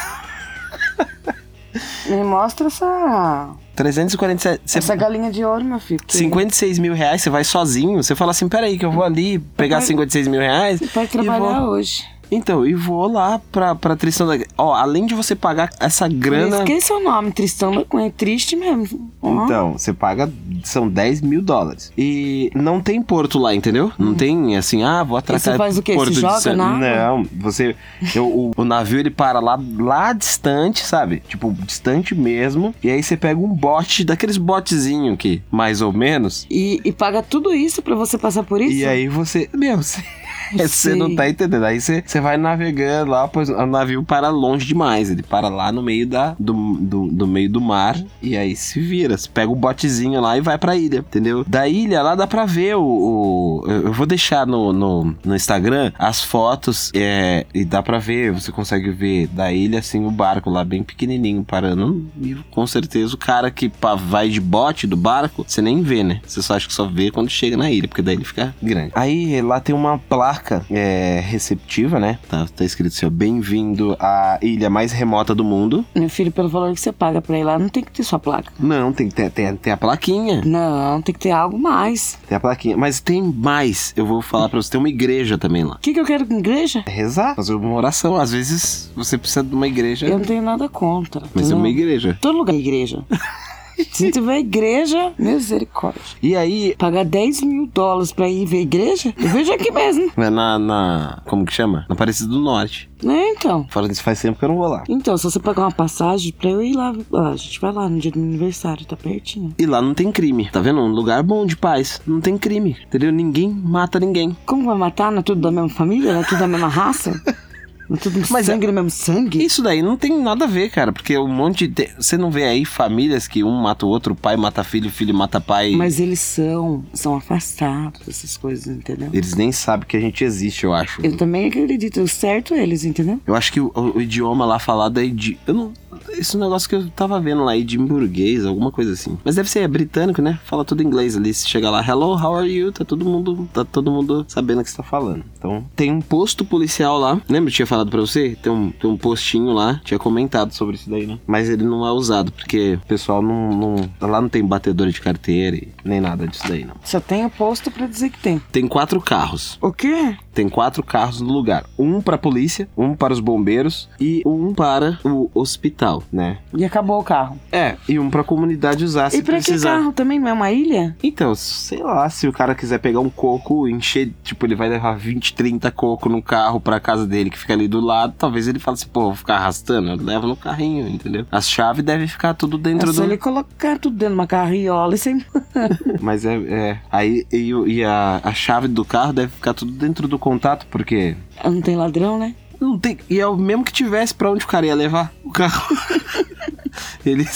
Me mostra essa, 347. Você, essa galinha de ouro, meu filho. porque 56 mil reais, você vai sozinho. Você fala assim: peraí, que eu vou ali pegar Papai- 56 mil reais. Você pode trabalhar vou- hoje. Então, e vou lá pra, pra Tristão da. Ó, além de você pagar essa grana. Esqueci o nome, Tristão da Cunha. É triste mesmo. Ó. Então, você paga, são 10 mil dólares. E não tem porto lá, entendeu? Não tem assim, ah, vou atracar. você faz o quê? Porto Se de joga San- na? Não, você. eu- o, o navio ele para lá, lá distante, sabe? Tipo, distante mesmo. E aí você pega um bote, daqueles botezinhos que, mais ou menos. E, e paga tudo isso pra você passar por isso? E aí você. Meu, você. Você não tá entendendo. Aí você, vai navegando lá, pois o navio para longe demais. Ele para lá no meio da, do, do, do meio do mar. E aí se vira. Você pega o botezinho lá e vai pra ilha, entendeu? Da ilha lá dá pra ver o. o- eu eu vou deixar no, no, no Instagram as fotos. É, e dá pra ver, você consegue ver da ilha assim o barco lá bem pequenininho parando. E com certeza o cara que pá, vai de bote do barco, você nem vê, né? Você só acha que só vê quando chega na ilha, porque daí ele fica grande. Aí lá tem uma placa é, receptiva, né? Tá, tá escrito assim: ó, bem-vindo à ilha mais remota do mundo. Meu filho, pelo valor que você paga pra ir lá, não tem que ter sua placa. Não, tem, tem, tem, tem a plaquinha. Não, tem que ter algo mais. Tem a plaquinha. Mas tem mais. Eu vou falar pra você: tem uma igreja também lá. O que, que eu quero com igreja? É rezar, fazer uma oração. Às vezes você precisa de uma igreja. Eu não tenho nada contra. Mas é uma igreja. Todo lugar é igreja. Se tiver igreja, misericórdia. E aí, Pagar 10 mil dólares pra ir ver igreja? Eu vejo aqui mesmo. é na, na. Como que chama? Na Aparecida do Norte. Né, então? Falando isso faz tempo que eu não vou lá. Então, se você pagar uma passagem pra eu ir lá, a gente vai lá no dia do meu aniversário, tá pertinho. E lá não tem crime, tá vendo? Um lugar bom de paz. Não tem crime, entendeu? Ninguém mata ninguém. Como vai matar? Não é tudo da mesma família? Não é tudo da mesma raça? É tudo Mas sangue do mesmo sangue? Isso daí não tem nada a ver, cara. Porque um monte de. Você não vê aí famílias que um mata o outro, o pai mata filho, o filho mata pai. Mas eles são, são afastados dessas coisas, entendeu? Eles nem sabem que a gente existe, eu acho. Eu também acredito, o certo é eles, entendeu? Eu acho que o, o idioma lá falado é de. Eu não. Esse negócio que eu tava vendo lá, edimburguês, alguma coisa assim. Mas deve ser britânico, né? Fala tudo inglês ali. Se chega lá, hello, how are you? Tá todo mundo, tá todo mundo sabendo o que você tá falando. Então, tem um posto policial lá. Lembra? Eu tinha falado pra você? Tem um, tem um postinho lá, tinha comentado sobre isso daí, né? Mas ele não é usado, porque o pessoal não, não. Lá não tem batedora de carteira e nem nada disso daí, não. Só tem o posto pra dizer que tem. Tem quatro carros. O quê? Tem quatro carros no lugar. Um pra polícia, um para os bombeiros e um para o hospital, né? E acabou o carro. É, e um pra comunidade usar se e pra precisar. que carro também? Não é uma ilha? Então, sei lá, se o cara quiser pegar um coco, encher, tipo, ele vai levar 20, 30 coco no carro pra casa dele que fica ali do lado, talvez ele fale assim, pô, vou ficar arrastando, eu levo no carrinho, entendeu? As chaves devem ficar tudo dentro É do. só ele colocar tudo dentro de uma carriola e sem... Mas é. é. Aí e, e a, a chave do carro deve ficar tudo dentro do contato, porque. Não tem ladrão, né? Não tem. E é o mesmo que tivesse pra onde o cara ia levar o carro. ele,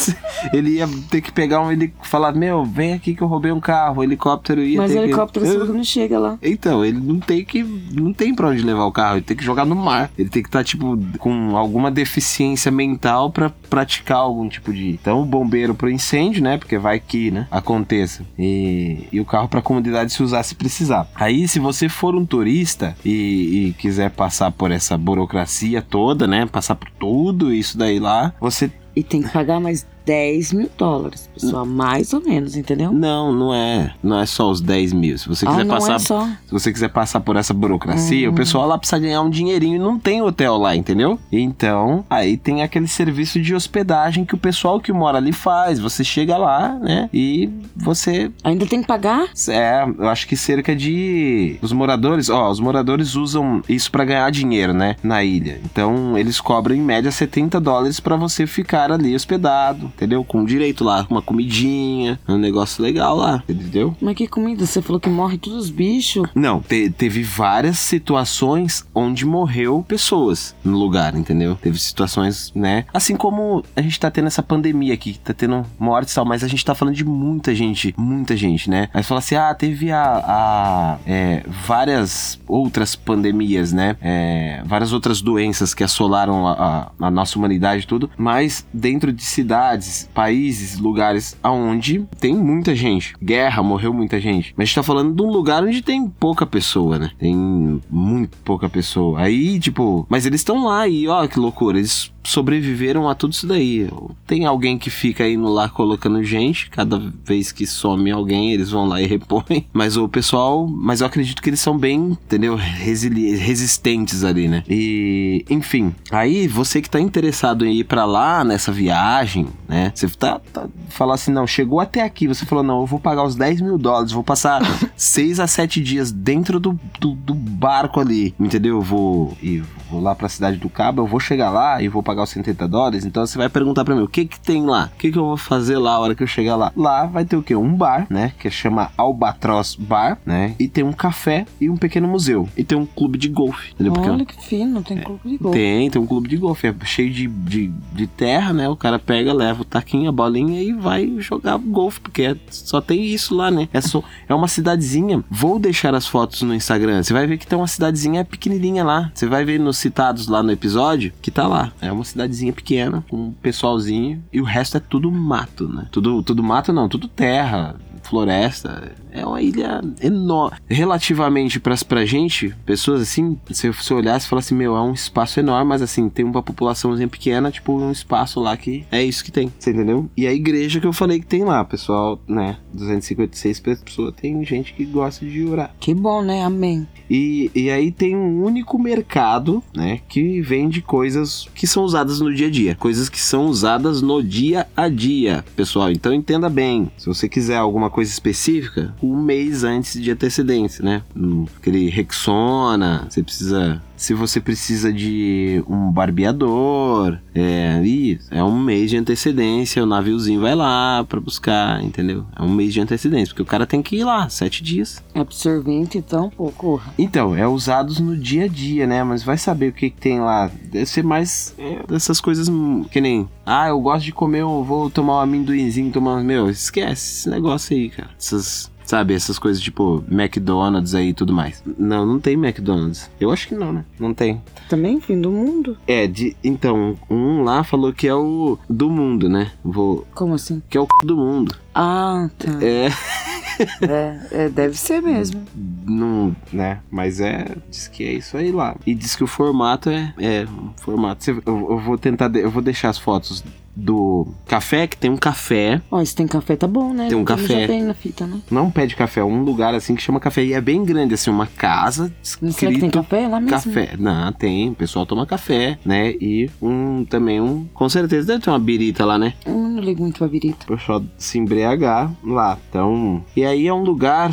ele ia ter que pegar um ele falar, meu, vem aqui que eu roubei um carro. O helicóptero ia Mas o que- helicóptero seguro não chega lá. Então, ele não tem que. Não tem pra onde levar o carro, ele tem que jogar no mar. Ele tem que estar, tipo, com alguma deficiência mental pra praticar algum tipo de. Então, o bombeiro pro incêndio, né? Porque vai que, né? Aconteça. E, e o carro pra comunidade se usar se precisar. Aí, se você for um turista e, e quiser passar por essa burocracia toda, né? Passar por tudo isso daí lá, você E tem que pagar mais 10 mil dólares, pessoal. Mais ou menos, entendeu? Não, não é. Não é só os 10 mil. Se você ah, quiser não passar. é. Se você quiser passar por essa burocracia, o pessoal lá precisa ganhar um dinheirinho e não tem hotel lá, entendeu? Então, aí tem aquele serviço de hospedagem que o pessoal que mora ali faz. Você chega lá, né? E você. Ainda tem que pagar? É, eu acho que cerca de. Os moradores, ó, os moradores usam isso pra ganhar dinheiro, né? Na ilha. Então, eles cobram em média 70 dólares pra você ficar ali hospedado, entendeu? Com direito lá, uma comidinha, um negócio legal lá, entendeu? Mas que comida? Você falou que morre todos os bichos. Não, te- teve várias situações onde morreu pessoas no lugar, entendeu? Teve situações, né? Assim como a gente tá tendo essa pandemia aqui, que tá tendo mortes e tal, mas a gente tá falando de muita gente, muita gente, né? Aí você fala assim, ah, teve a, a, é, várias outras pandemias, né? É, várias outras doenças que assolaram a, a- a nossa humanidade e tudo, mas dentro de cidades, países, lugares aonde tem muita gente. Guerra, morreu muita gente. Mas a gente tá falando de um lugar onde tem pouca pessoa, né? Tem muito pouca pessoa. Aí, tipo, mas eles estão lá e ó, que loucura, eles sobreviveram a tudo isso daí. Tem alguém que fica indo lá colocando gente, cada vez que some alguém, eles vão lá e repõem. Mas o pessoal, mas eu acredito que eles são bem, entendeu? Resili resistentes ali, né? E, enfim, aí você que tá interessado em ir pra lá nessa viagem, né? Você tá, tá falar assim, não, chegou até aqui, você falou, não, eu vou pagar os 10 mil dólares, vou passar 6 a 7 dias dentro do, do, do barco ali, entendeu? Eu vou, e vou lá pra cidade do Cabo, eu vou chegar lá e vou pagar os 70 dólares, então você vai perguntar pra mim, o que que tem lá? O que que eu vou fazer lá a hora que eu chegar lá? Lá vai ter o quê? Um bar, né? Que chama Albatross Bar, né? E tem um café e um pequeno museu. E tem um clube de golfe, entendeu? Porque Olha que fino, tem clube de gol. tem, tem um clube de golfe, é cheio de, de, de terra, né? O cara pega, leva o taquinho, a bolinha e vai jogar golfe, porque é- só tem isso lá, né? É, só, é uma cidadezinha. Vou deixar as fotos no Instagram. Você vai ver que tem uma cidadezinha pequenininha lá. Você vai ver nos citados lá no episódio que tá lá. É uma cidadezinha pequena, com um pessoalzinho, e o resto é tudo mato, né? Tudo, tudo mato não, tudo terra floresta. É uma ilha enorme. Relativamente pra, pra gente, pessoas assim, se você olhar e falar assim, meu, é um espaço enorme, mas assim, tem uma populaçãozinha pequena, tipo um espaço lá que é isso que tem. Você entendeu? E a igreja que eu falei que tem lá, pessoal, né? 256 pessoas, tem gente que gosta de orar. Que bom, né? Amém. E, e aí tem um único mercado, né, que vende coisas que são usadas no dia a dia, coisas que são usadas no dia a dia, pessoal. Então entenda bem, se você quiser alguma coisa específica, um mês antes de antecedência, né? Hum, Aquele Rexona, você precisa se você precisa de um barbeador, é, é um mês de antecedência, o naviozinho vai lá pra buscar, entendeu? É um mês de antecedência, porque o cara tem que ir lá, sete dias. É absorvente, então, pô, corra. Então, é usados no dia a dia, né? Mas vai saber o que, que tem lá. Deve ser mais é, dessas coisas hum, que nem. Ah, eu gosto de comer, eu vou tomar um amendoinzinho, tomar. Meu, esquece esse negócio aí, cara. Essas. Sabe, essas coisas tipo McDonald's aí e tudo mais. Não, não tem McDonald's. Eu acho que não, né? Não tem. Também fim do mundo. É, de, então, um lá falou que é o do mundo, né? Vou. Como assim? Que é o c do mundo. Ah, tá. É. É, é, deve ser mesmo. Não, né? Mas é. Diz que é isso aí lá. E diz que o formato é. É, um formato. Eu, eu vou tentar. de- eu vou deixar as fotos do café, que tem um café. Ó, se tem café, tá bom, né? Tem um café. Tem na fita, né? Não um pé de café, um lugar assim que chama café. E é bem grande, assim, uma casa Não sei que tem café lá mesmo. Café. Não, tem. O pessoal toma café, né? E um também um. Com certeza deve ter uma birita lá, né? Eu não ligo muito pra birita. O pessoal se embriagar lá. Então. E aí é um lugar.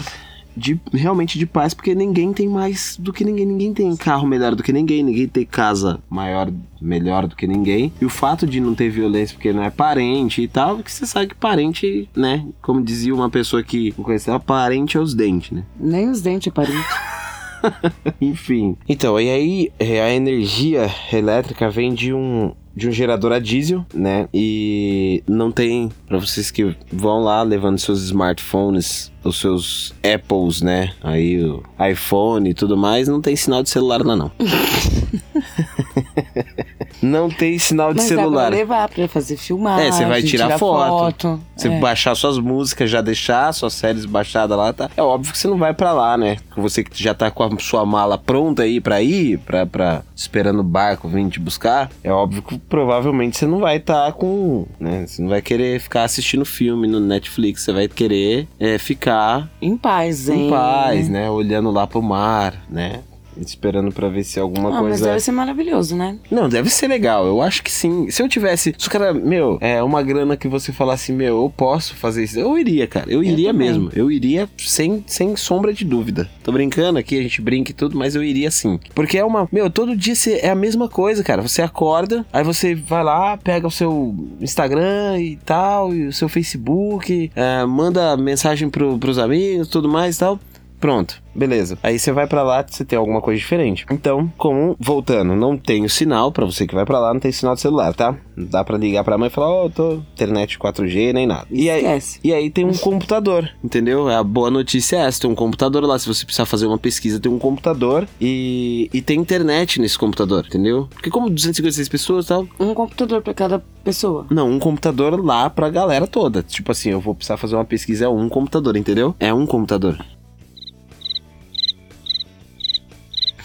De, realmente de paz, porque ninguém tem mais do que ninguém. Ninguém tem carro melhor do que ninguém, ninguém tem casa maior, melhor do que ninguém. E o fato de não ter violência, porque não é parente e tal, que você sabe que parente, né? Como dizia uma pessoa que eu conhecia, parente é os dentes, né? Nem os dentes é parente. Enfim. Então, e aí é, a energia elétrica vem de um de um gerador a diesel, né? E não tem para vocês que vão lá levando seus smartphones, os seus Apples, né? Aí o iPhone e tudo mais, não tem sinal de celular lá não. não tem sinal de Mas dá celular. pra levar pra fazer filmagem. É, você vai tirar foto. foto. Você É. baixar suas músicas, já deixar suas séries baixadas lá, tá? É óbvio que você não vai pra lá, né? Você que já tá com a sua mala pronta aí pra ir, pra, pra esperando o barco vir te buscar, é óbvio que provavelmente você não vai estar com, né? Você não vai querer ficar assistindo filme no Netflix, você vai querer é, ficar Em paz, hein? em paz, né? Olhando lá pro mar, né? Esperando pra ver se alguma Ah, mas coisa deve ser maravilhoso, né? não, deve ser legal. Eu acho que sim. Se eu tivesse. Se o cara, meu, é uma grana que você falasse, meu, eu posso fazer isso. Eu iria, cara. Eu iria também. mesmo. Eu iria sem, sem sombra de dúvida. Tô brincando aqui, a gente brinca e tudo, mas eu iria sim. Porque é uma. Meu, todo dia você- é a mesma coisa, cara. Você acorda, aí você vai lá, pega o seu Instagram e tal, e o seu Facebook, é, manda mensagem pro, pros amigos tudo mais e tal. Pronto, beleza. Aí você vai pra lá, você tem alguma coisa diferente. Então, como voltando, não tem o sinal pra você que vai pra lá, não tem sinal de celular, tá? Não dá pra ligar pra mãe e falar, ó, tô internet 4G nem nada. E aí, Esquece. e aí tem um computador, entendeu? A boa notícia é essa, tem um computador lá, se você precisar fazer uma pesquisa, tem um computador e, e tem internet nesse computador, entendeu? Porque como 256 pessoas tal, Um computador pra cada pessoa. não, um computador lá pra galera toda. Tipo assim, eu vou precisar fazer uma pesquisa, é um computador, entendeu? É um computador.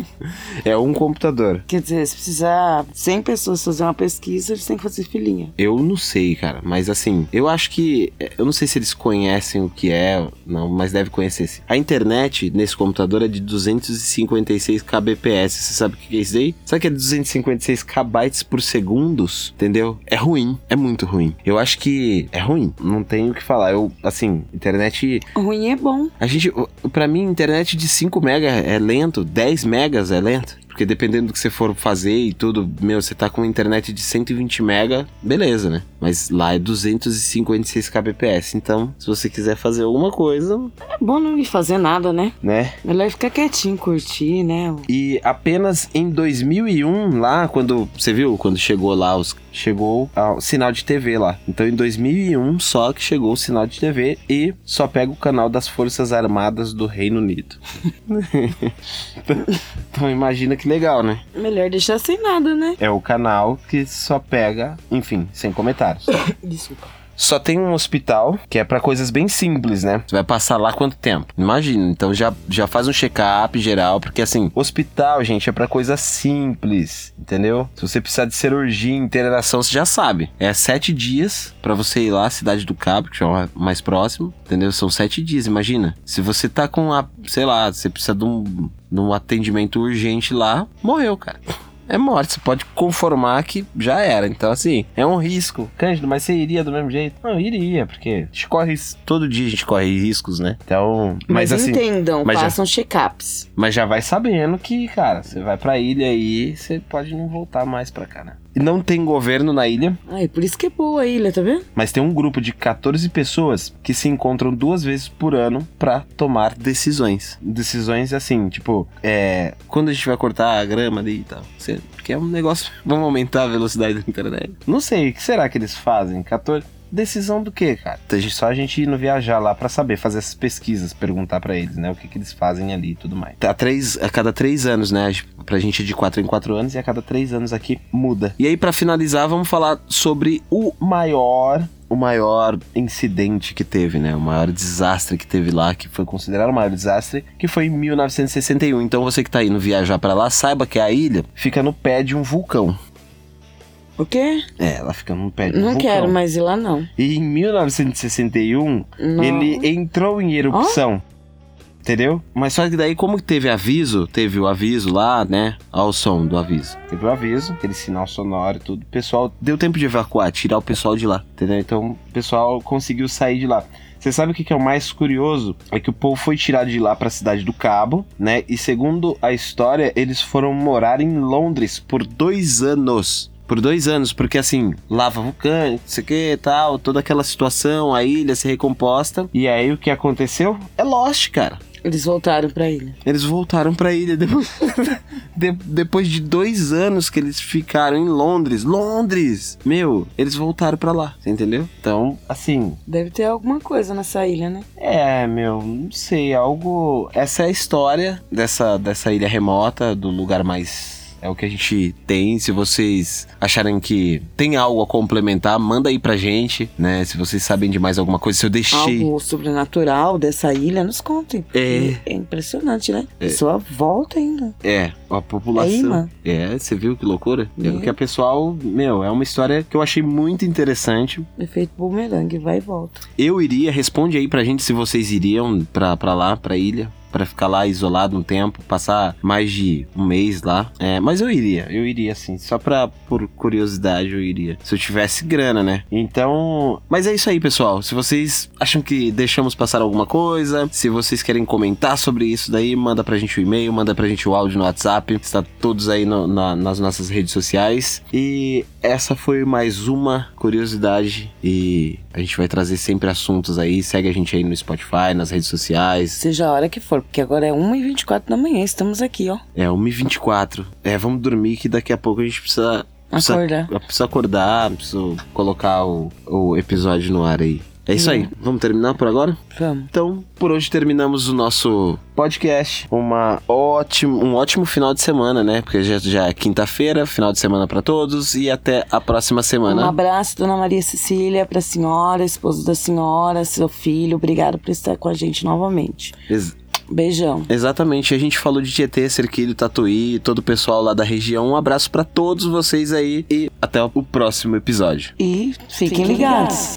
é um computador. Quer dizer, se precisar 100 pessoas fazer uma pesquisa, eles têm que fazer filinha. Eu não sei, cara, mas assim, eu acho que. Eu não sei se eles conhecem o que é, não, mas deve conhecer sim. A internet nesse computador é de 256 kbps. Você sabe o que é isso aí? Sabe que é 256 kbytes por segundos? Entendeu? É ruim, é muito ruim. Eu acho que é ruim, não tenho o que falar. Eu, assim, internet. Ruim é bom. A gente. Pra mim, internet de 5 mega é lento, 10 megas é lento. Porque dependendo do que você for fazer e tudo, meu, você tá com internet de 120 mega, beleza, né? Mas lá é 256 kbps. Então, se você quiser fazer alguma coisa, É bom não ir fazer nada, né? né? Melhor ficar quietinho, curtir, né? E apenas em 2001, lá, quando você viu, quando chegou lá, os, chegou o sinal de TV lá. Então em 2001 só que chegou o sinal de TV e só pega o canal das Forças Armadas do Reino Unido. então imagina que legal, né? Melhor deixar sem nada, né? É o canal que só pega, enfim, sem comentários. Desculpa. Só tem um hospital que é pra coisas bem simples, né? Você vai passar lá quanto tempo? Imagina, então já, já faz um check-up geral, porque assim, hospital, gente, é pra coisa simples, entendeu? Se você precisar de cirurgia, internação, você já sabe. É sete dias pra você ir lá, Cidade do Cabo, que é o mais próximo, entendeu? São sete dias, imagina. Se você tá com a, sei lá, você precisa de um, de um atendimento urgente lá, morreu, cara é morte. Você pode conformar que já era. Então, assim, é um risco. Cândido, mas você iria do mesmo jeito? Não, iria, porque a gente corre. Todo dia a gente corre riscos, né? Então. Mas, Mas, assim. entendam, mas façam check-ups. Mas já vai sabendo que, cara, você vai pra ilha aí, você pode não voltar mais pra cá, né? E não tem governo na ilha, Ai, por isso que é boa a ilha, tá vendo? mas tem um grupo de 14 pessoas que se encontram duas vezes por ano pra tomar decisões. Decisões assim, tipo, é. Quando a gente vai cortar a grama ali e tal. Porque é um negócio. Vamos aumentar a velocidade da internet. Não sei, o que será que eles fazem? 14. Decisão do quê, cara? Só a gente indo viajar lá pra saber, fazer essas pesquisas, perguntar pra eles, né? O que, que eles fazem ali e tudo mais. A, três, a cada três anos, né? Pra gente é de quatro em quatro anos e a cada três anos aqui muda. E aí, pra finalizar, vamos falar sobre o maior. O maior incidente que teve, né? O maior desastre que teve lá, que foi considerado o maior desastre, que foi em 1961. Então você que tá indo viajar pra lá, saiba que a ilha fica no pé de um vulcão. O quê? É, ela fica no pé de Não vulcão. quero mais ir lá, não. E em 1961, Não. ele entrou em erupção. Entendeu? Mas só que daí, como teve aviso, teve o aviso lá, né? Ao som do aviso. Teve o aviso, aquele sinal sonoro e tudo. O pessoal deu tempo de evacuar, tirar o pessoal de lá. Entendeu? Então o pessoal conseguiu sair de lá. Você sabe o que que é o mais curioso? É que o povo foi tirado de lá pra cidade do Cabo, né? E segundo a história, eles foram morar em Londres por dois anos. Por dois anos, porque assim, lava vulcânica, não sei o que tal, toda aquela situação, a ilha se recomposta. E aí o que aconteceu? É Lost, cara. Eles voltaram pra ilha. Eles voltaram pra ilha depois, de- depois de dois anos que eles ficaram em Londres. Londres! Meu, eles voltaram pra lá, você entendeu? Então, assim, Deve ter alguma coisa nessa ilha, né? é, meu, não sei, algo. Essa é a história dessa, dessa ilha remota, do lugar mais. É o que a gente tem. Se vocês acharem que tem algo a complementar, manda aí pra gente, né? Se vocês sabem de mais alguma coisa, se eu deixei. Algo sobrenatural dessa ilha, nos contem. É. É impressionante, né? A pessoa volta ainda. É, a população. É. É, você viu que loucura? É. É. Que a pessoal, meu, é uma história que eu achei muito interessante. Efeito bumerangue, vai e volta. Eu iria, responde aí pra gente se vocês iriam pra, pra lá, pra ilha. Pra ficar lá isolado um tempo, passar mais de um mês lá. É, mas eu iria, eu iria sim. Só pra, por curiosidade, eu iria. Se eu tivesse grana, né? Então. Mas é isso aí, pessoal. Se vocês acham que deixamos passar alguma coisa, se vocês querem comentar sobre isso daí, manda pra gente o e-mail, manda pra gente o áudio no WhatsApp. Está todos aí no- na- nas nossas redes sociais. E essa foi mais uma curiosidade. E a gente vai trazer sempre assuntos aí. Segue a gente aí no Spotify, nas redes sociais. Seja a hora que for, porque agora é 1h24 da manhã, estamos aqui, ó. É 1h24. É, vamos dormir que daqui a pouco a gente precisa. precisa Acordar. Precisa acordar, precisa colocar o, o episódio no ar aí. É isso aí. Vamos terminar por agora? Vamos. Então, por hoje terminamos o nosso podcast. Uma ótimo, um ótimo final de semana, né? Porque já, já é quinta-feira, final de semana pra todos e até a próxima Um semana. abraço, dona Maria Cecília, pra senhora, esposo da senhora, seu filho. Obrigado por estar com a gente novamente. Ex- Beijão. Exatamente, a gente falou de Tietê, Cerquilho, Tatuí, todo o pessoal lá da região. Um abraço pra todos vocês aí e até o próximo episódio. E fiquem, ligados.